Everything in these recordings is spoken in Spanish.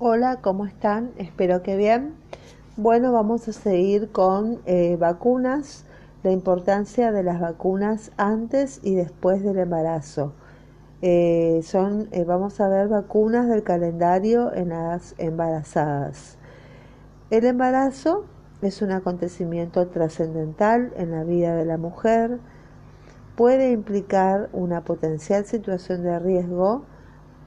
Hola, ¿cómo están? Espero que bien. Bueno, vamos a seguir con eh, vacunas, la importancia de las vacunas antes y después del embarazo. Eh, son, eh, vamos a ver vacunas del calendario en las embarazadas. El embarazo es un acontecimiento trascendental en la vida de la mujer, puede implicar una potencial situación de riesgo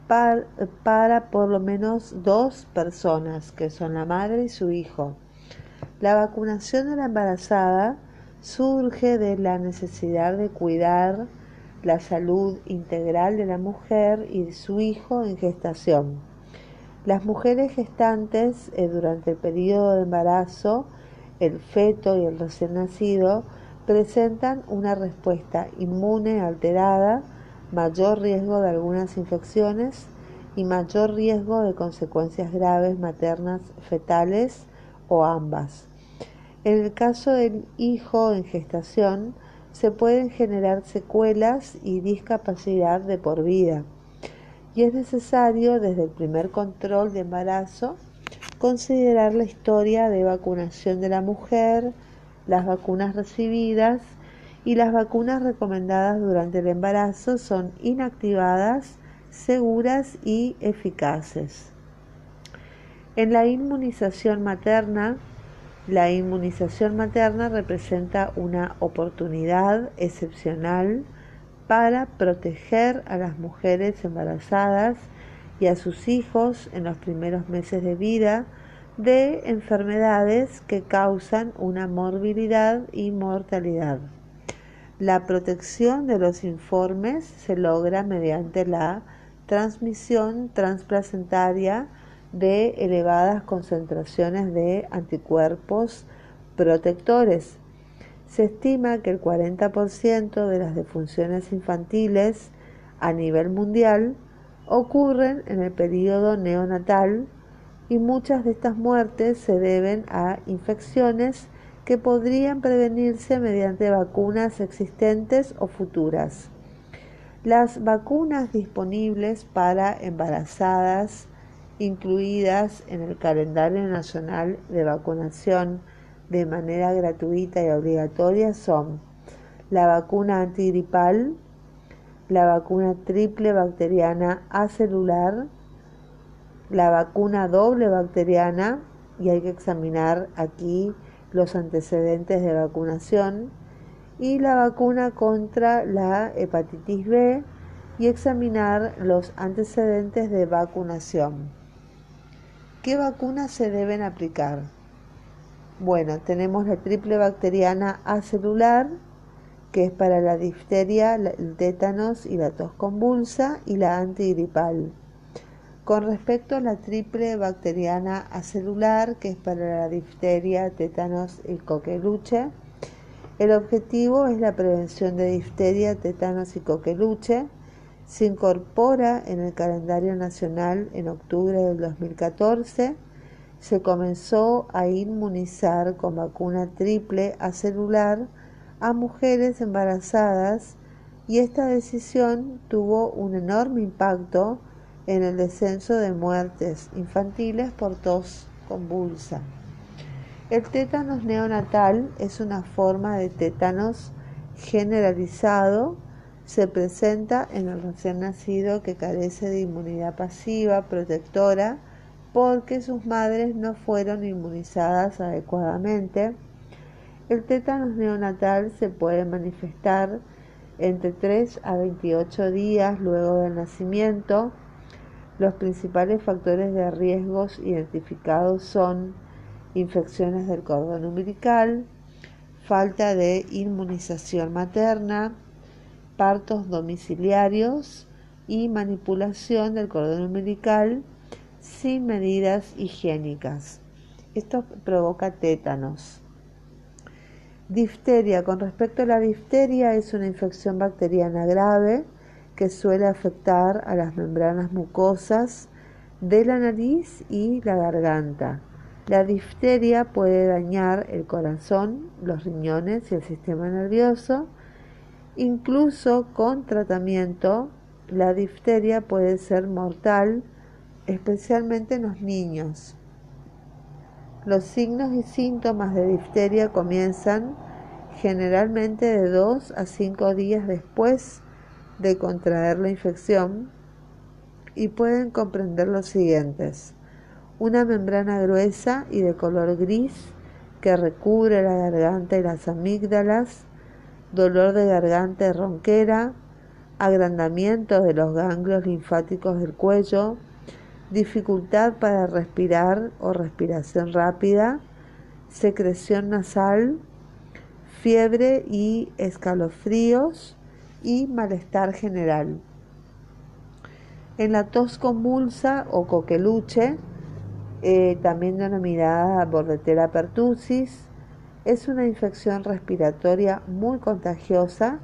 para, por lo menos dos personas, que son la madre y su hijo. La vacunación de la embarazada surge de la necesidad de cuidar la salud integral de la mujer y de su hijo en gestación. Las mujeres gestantes eh, durante el periodo de embarazo, el feto y el recién nacido presentan una respuesta inmune alterada mayor riesgo de algunas infecciones y mayor riesgo de consecuencias graves maternas fetales o ambas. En el caso del hijo en gestación, se pueden generar secuelas y discapacidad de por vida. Y es necesario, desde el primer control de embarazo, considerar la historia de vacunación de la mujer, las vacunas recibidas y las vacunas recomendadas durante el embarazo son inactivadas, seguras y eficaces. En la inmunización materna, la inmunización materna representa una oportunidad excepcional para proteger a las mujeres embarazadas y a sus hijos en los primeros meses de vida de enfermedades que causan una morbilidad y mortalidad. La protección de los informes se logra mediante la transmisión transplacentaria de elevadas concentraciones de anticuerpos protectores. Se estima que el 40% de las defunciones infantiles a nivel mundial ocurren en el periodo neonatal y muchas de estas muertes se deben a infecciones que podrían prevenirse mediante vacunas existentes o futuras. Las vacunas disponibles para embarazadas incluidas en el calendario nacional de vacunación de manera gratuita y obligatoria son la vacuna antigripal, la vacuna triple bacteriana acelular, la vacuna doble bacteriana, y hay que examinar aquí los antecedentes de vacunación y la vacuna contra la hepatitis B y examinar los antecedentes de vacunación. ¿Qué vacunas se deben aplicar? Bueno, tenemos la triple bacteriana acelular, que es para la difteria, el tétanos y la tos convulsa, y la antigripal. Con respecto a la triple bacteriana acelular, que es para la difteria, tétanos y coqueluche, el objetivo es la prevención de difteria, tétanos y coqueluche. Se incorpora en el calendario nacional en octubre del 2014. Se comenzó a inmunizar con vacuna triple acelular a mujeres embarazadas y esta decisión tuvo un enorme impacto en el descenso de muertes infantiles por tos convulsa. El tétanos neonatal es una forma de tétanos generalizado. Se presenta en el recién nacido que carece de inmunidad pasiva protectora porque sus madres no fueron inmunizadas adecuadamente. El tétanos neonatal se puede manifestar entre 3 a 28 días luego del nacimiento los principales factores de riesgos identificados son infecciones del cordón umbilical, falta de inmunización materna, partos domiciliarios y manipulación del cordón umbilical sin medidas higiénicas. Esto provoca tétanos. Difteria. Con respecto a la difteria, es una infección bacteriana grave que suele afectar a las membranas mucosas de la nariz y la garganta. La difteria puede dañar el corazón, los riñones y el sistema nervioso. Incluso con tratamiento, la difteria puede ser mortal especialmente en los niños. Los signos y síntomas de difteria comienzan generalmente de 2 a 5 días después de contraer la infección y pueden comprender los siguientes. Una membrana gruesa y de color gris que recubre la garganta y las amígdalas, dolor de garganta y ronquera, agrandamiento de los ganglios linfáticos del cuello, dificultad para respirar o respiración rápida, secreción nasal, fiebre y escalofríos y malestar general. En la tos convulsa o coqueluche, eh, también denominada bordetella pertussis, es una infección respiratoria muy contagiosa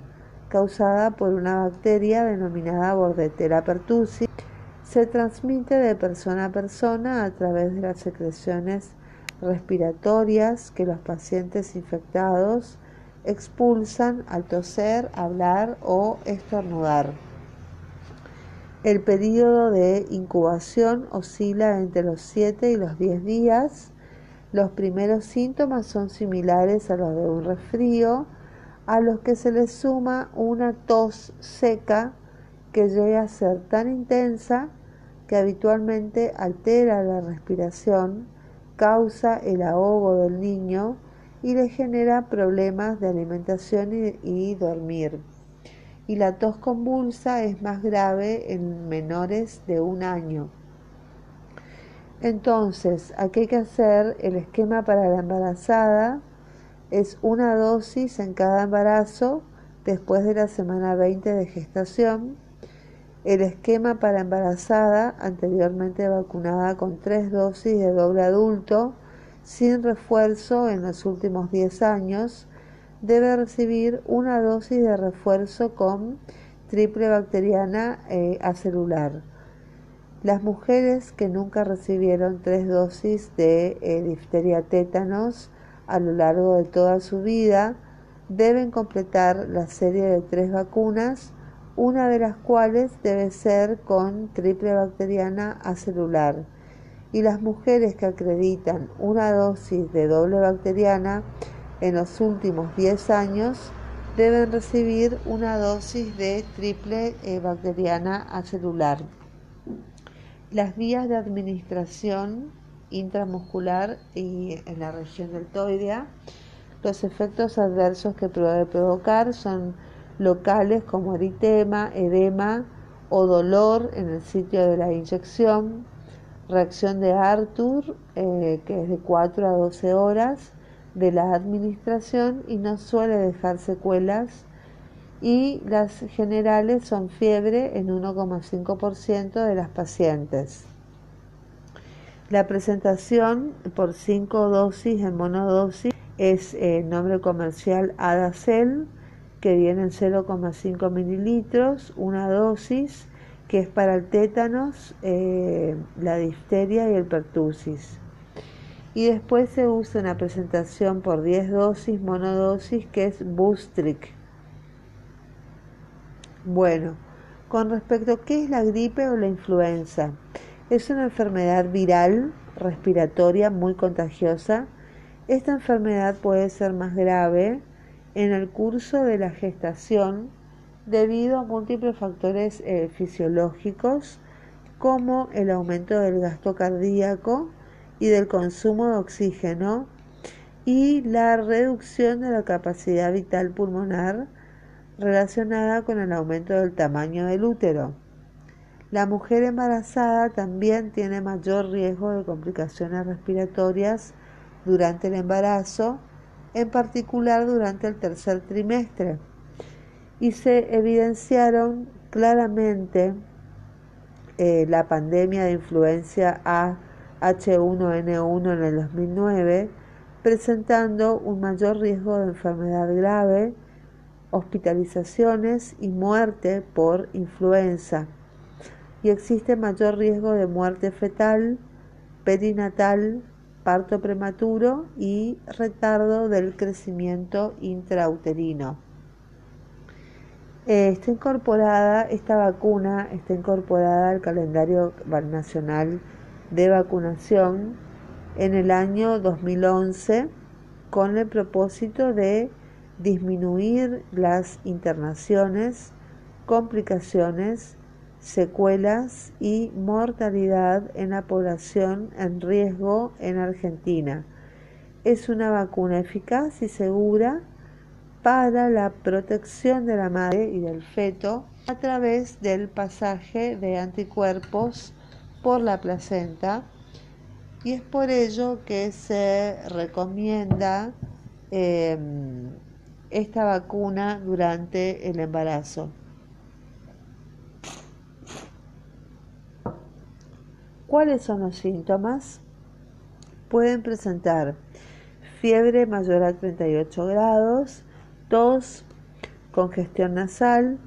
causada por una bacteria denominada bordetella pertussis. Se transmite de persona a persona a través de las secreciones respiratorias que los pacientes infectados expulsan al toser, hablar o estornudar. El periodo de incubación oscila entre los 7 y los 10 días. Los primeros síntomas son similares a los de un resfrío, a los que se le suma una tos seca que llega a ser tan intensa que habitualmente altera la respiración, causa el ahogo del niño y le genera problemas de alimentación y, y dormir y la tos convulsa es más grave en menores de un año. Entonces, aquí hay que hacer el esquema para la embarazada, es una dosis en cada embarazo después de la semana 20 de gestación. El esquema para embarazada anteriormente vacunada con tres dosis de doble adulto sin refuerzo en los últimos 10 años debe recibir una dosis de refuerzo con triple bacteriana eh, acelular. Las mujeres que nunca recibieron tres dosis de eh, difteria tétanos a lo largo de toda su vida deben completar la serie de tres vacunas, una de las cuales debe ser con triple bacteriana acelular. Y las mujeres que acreditan una dosis de doble bacteriana en los últimos 10 años deben recibir una dosis de triple eh, bacteriana acelular. Las vías de administración intramuscular y en la región deltoidea, los efectos adversos que puede provocar son locales como eritema, edema o dolor en el sitio de la inyección, reacción de Arthur, eh, que es de 4 a 12 horas, de la administración y no suele dejar secuelas y las generales son fiebre en 1,5% de las pacientes. La presentación por 5 dosis en monodosis es el nombre comercial Adacel, que viene en 0,5 mililitros, una dosis que es para el tétanos, eh, la difteria y el pertusis y después se usa una presentación por 10 dosis, monodosis, que es Bustric. Bueno, con respecto a qué es la gripe o la influenza, es una enfermedad viral respiratoria muy contagiosa. Esta enfermedad puede ser más grave en el curso de la gestación debido a múltiples factores eh, fisiológicos como el aumento del gasto cardíaco, y del consumo de oxígeno y la reducción de la capacidad vital pulmonar relacionada con el aumento del tamaño del útero. La mujer embarazada también tiene mayor riesgo de complicaciones respiratorias durante el embarazo, en particular durante el tercer trimestre. Y se evidenciaron claramente eh, la pandemia de influencia A H1N1 en el 2009, presentando un mayor riesgo de enfermedad grave, hospitalizaciones y muerte por influenza. Y existe mayor riesgo de muerte fetal, perinatal, parto prematuro y retardo del crecimiento intrauterino. Eh, está incorporada, esta vacuna está incorporada al calendario nacional de vacunación en el año 2011 con el propósito de disminuir las internaciones, complicaciones, secuelas y mortalidad en la población en riesgo en Argentina. Es una vacuna eficaz y segura para la protección de la madre y del feto a través del pasaje de anticuerpos por la placenta y es por ello que se recomienda em, esta vacuna durante el embarazo. ¿Cuáles son los síntomas? Pueden presentar fiebre mayor a 38 grados, tos, congestión nasal,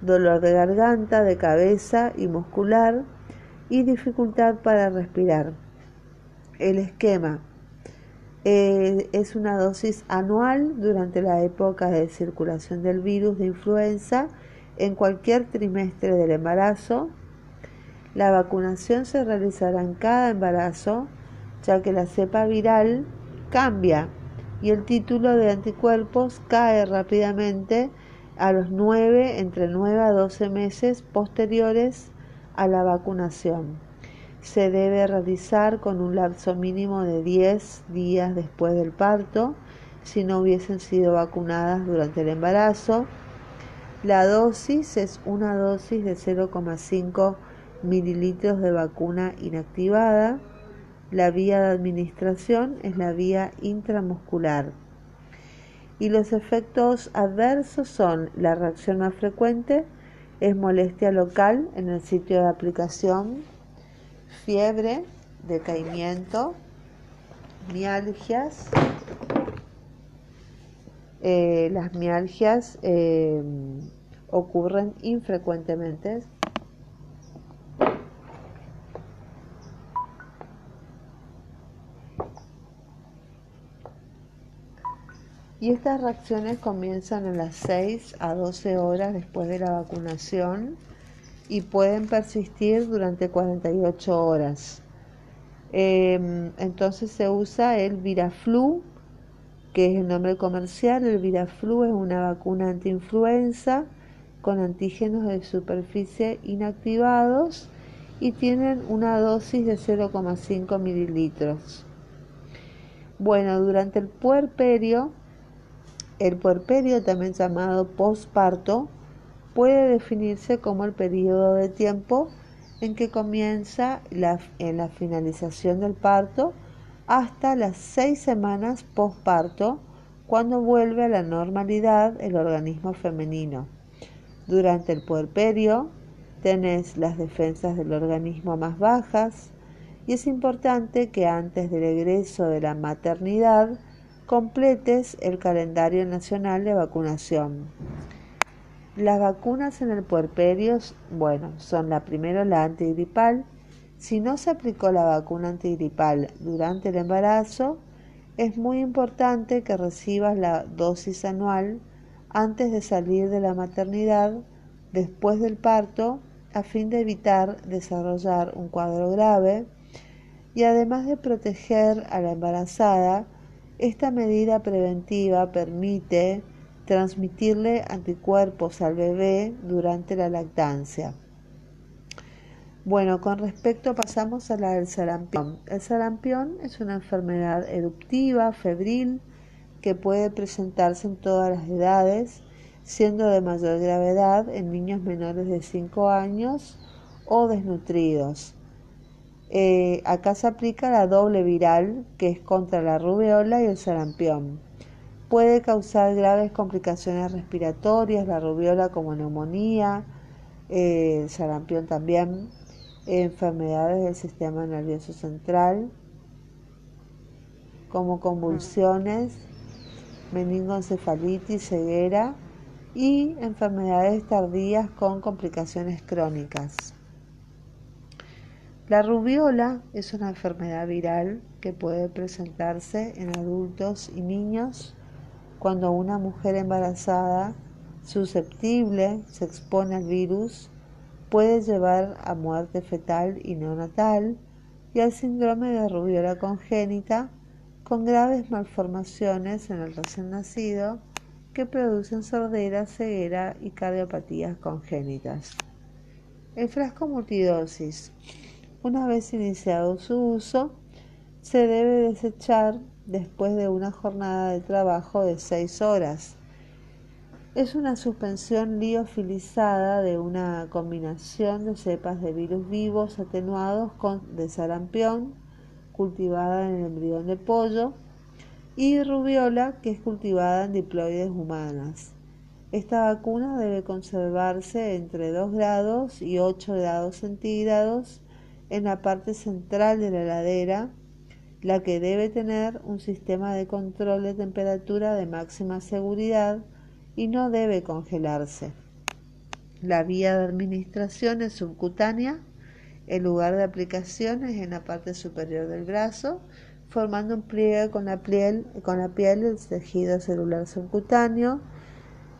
dolor de garganta, de cabeza y muscular y dificultad para respirar. El esquema eh, es una dosis anual durante la época de circulación del virus de influenza en cualquier trimestre del embarazo. La vacunación se realizará en cada embarazo, ya que la cepa viral cambia y el título de anticuerpos cae rápidamente a los 9, entre 9 a 12 meses posteriores a la vacunación. Se debe realizar con un lapso mínimo de 10 días después del parto si no hubiesen sido vacunadas durante el embarazo. La dosis es una dosis de 0,5 mililitros de vacuna inactivada la vía de administración es la vía intramuscular. Y los efectos adversos son la reacción más frecuente, es molestia local en el sitio de aplicación, fiebre, decaimiento, mialgias. Eh, las mialgias eh, ocurren infrecuentemente, Y estas reacciones comienzan a las 6 a 12 horas después de la vacunación y pueden persistir durante 48 horas. Em, entonces se usa el Viraflu, que es el nombre comercial. El Viraflu es una vacuna antiinfluenza con antígenos de superficie inactivados y tienen una dosis de 0,5 mililitros. Bueno, durante el puerperio el puerperio, también llamado posparto, puede definirse como el periodo de tiempo en que comienza la, en la finalización del parto hasta las seis semanas posparto, cuando vuelve a la normalidad el organismo femenino. Durante el puerperio tenés las defensas del organismo más bajas y es importante que antes del egreso de la maternidad completes el calendario nacional de vacunación. Las vacunas en el puerperio, bueno, son la primera la antigripal. Si no se aplicó la vacuna antigripal durante el embarazo, es muy importante que recibas la dosis anual antes de salir de la maternidad, después del parto, a fin de evitar desarrollar un cuadro grave y además de proteger a la embarazada, esta medida preventiva permite transmitirle anticuerpos al bebé durante la lactancia. Bueno, con respecto pasamos a la del sarampión. El sarampión es una enfermedad eruptiva, febril, que puede presentarse en todas las edades, siendo de mayor gravedad en niños menores de 5 años o desnutridos. Eh, acá se aplica la doble viral, que es contra la rubiola y el sarampión. Puede causar graves complicaciones respiratorias, la rubiola como neumonía, eh, el sarampión también, enfermedades del sistema nervioso central, como convulsiones, meningoencefalitis, ceguera y enfermedades tardías con complicaciones crónicas. La rubiola es una enfermedad viral que puede presentarse en adultos y niños cuando una mujer embarazada susceptible se expone al virus puede llevar a muerte fetal y neonatal y al síndrome de rubiola congénita con graves malformaciones en el recién nacido que producen sordera, ceguera y cardiopatías congénitas. El frasco multidosis. Una vez iniciado su uso, se debe desechar después de una jornada de trabajo de 6 horas es una suspensión liofilizada de una combinación de cepas de virus vivos atenuados con de sarampión, cultivada en el embrión de pollo, y rubiola, que es cultivada en diploides humanas. Esta vacuna debe conservarse entre 2 grados y 8 grados centígrados en la parte central de la heladera, la que debe tener un sistema de control de temperatura de máxima seguridad y no debe congelarse. La vía de administración es subcutánea, el lugar de aplicación es en la parte superior del brazo, formando un pliegue con la piel, con la piel del tejido celular subcutáneo.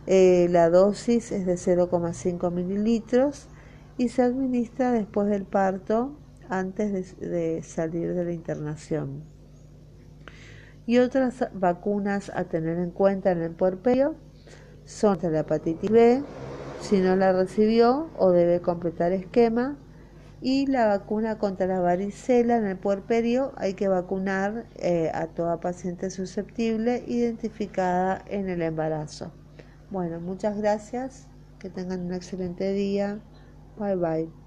Eh, la dosis es de 0,5 mililitros y se administra después del parto antes de, salir de la internación. Y otras vacunas a tener en cuenta en el puerperio son la hepatitis B, si no la recibió o debe completar esquema, y la vacuna contra la varicela en el puerperio hay que vacunar eh, a toda paciente susceptible identificada en el embarazo. Bueno, muchas gracias, que tengan un excelente día, 拜拜。